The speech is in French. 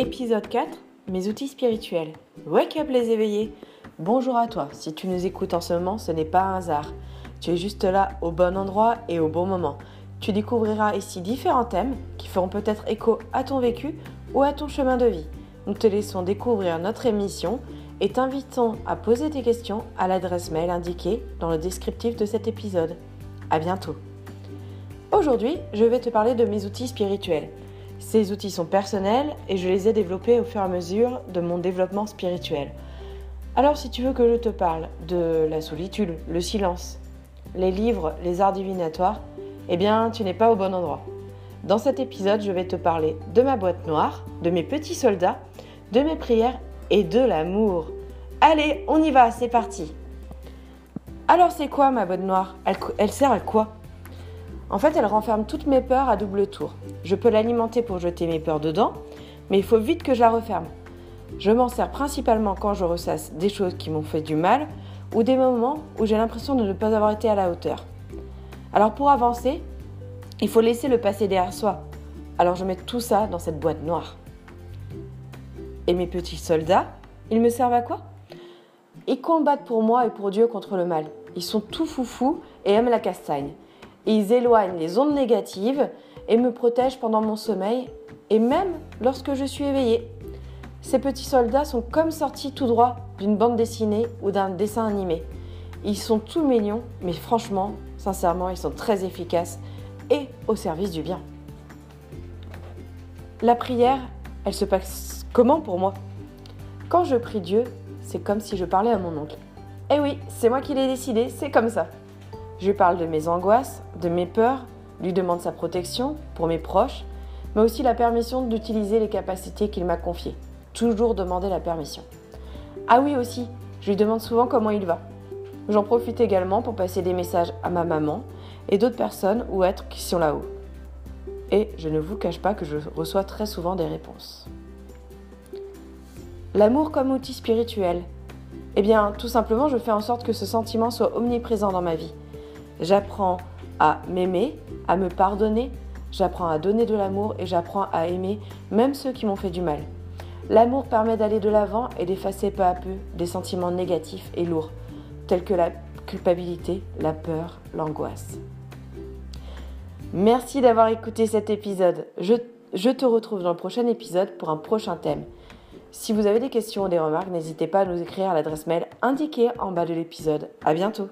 Épisode 4 Mes outils spirituels. Wake up les éveillés Bonjour à toi, si tu nous écoutes en ce moment, ce n'est pas un hasard. Tu es juste là au bon endroit et au bon moment. Tu découvriras ici différents thèmes qui feront peut-être écho à ton vécu ou à ton chemin de vie. Nous te laissons découvrir notre émission et t'invitons à poser tes questions à l'adresse mail indiquée dans le descriptif de cet épisode. À bientôt. Aujourd'hui, je vais te parler de mes outils spirituels. Ces outils sont personnels et je les ai développés au fur et à mesure de mon développement spirituel. Alors si tu veux que je te parle de la solitude, le silence, les livres, les arts divinatoires, eh bien tu n'es pas au bon endroit. Dans cet épisode, je vais te parler de ma boîte noire, de mes petits soldats, de mes prières et de l'amour. Allez, on y va, c'est parti. Alors c'est quoi ma boîte noire? Elle, sert à quoi? En fait, elle renferme toutes mes peurs à double tour. Je peux l'alimenter pour jeter mes peurs dedans, mais il faut vite que je la referme. Je m'en sers principalement quand je ressasse des choses qui m'ont fait du mal ou des moments où j'ai l'impression de ne pas avoir été à la hauteur. Alors pour avancer, il faut laisser le passé derrière soi. Alors je mets tout ça dans cette boîte noire. Et mes petits soldats, ils me servent à quoi? Ils combattent pour moi et pour Dieu contre le mal. Ils sont tout foufous et aiment la castagne. Ils éloignent les ondes négatives et me protègent pendant mon sommeil et même lorsque je suis éveillée. Ces petits soldats sont comme sortis tout droit d'une bande dessinée ou d'un dessin animé. Ils sont tout mignons, mais franchement, sincèrement, ils sont très efficaces et au service du bien. La prière, elle se passe comment pour moi? Quand je prie Dieu, c'est comme si je parlais à mon oncle. Eh oui, c'est moi qui l'ai décidé, c'est comme ça. Je lui parle de mes angoisses, de mes peurs, lui demande sa protection pour mes proches, mais aussi la permission d'utiliser les capacités qu'il m'a confiées. Toujours demander la permission. Ah oui aussi, je lui demande souvent comment il va. J'en profite également pour passer des messages à ma maman et d'autres personnes ou êtres qui sont là-haut. Et je ne vous cache pas que je reçois très souvent des réponses. L'amour comme outil spirituel. Eh bien, tout simplement, je fais en sorte que ce sentiment soit omniprésent dans ma vie. J'apprends à m'aimer, à me pardonner, j'apprends à donner de l'amour et j'apprends à aimer même ceux qui m'ont fait du mal. L'amour permet d'aller de l'avant et d'effacer peu à peu des sentiments négatifs et lourds, tels que la culpabilité, la peur, l'angoisse. Merci d'avoir écouté cet épisode. Je, te retrouve dans le prochain épisode pour un prochain thème. Si vous avez des questions ou des remarques, n'hésitez pas à nous écrire à l'adresse mail indiquée en bas de l'épisode. À bientôt!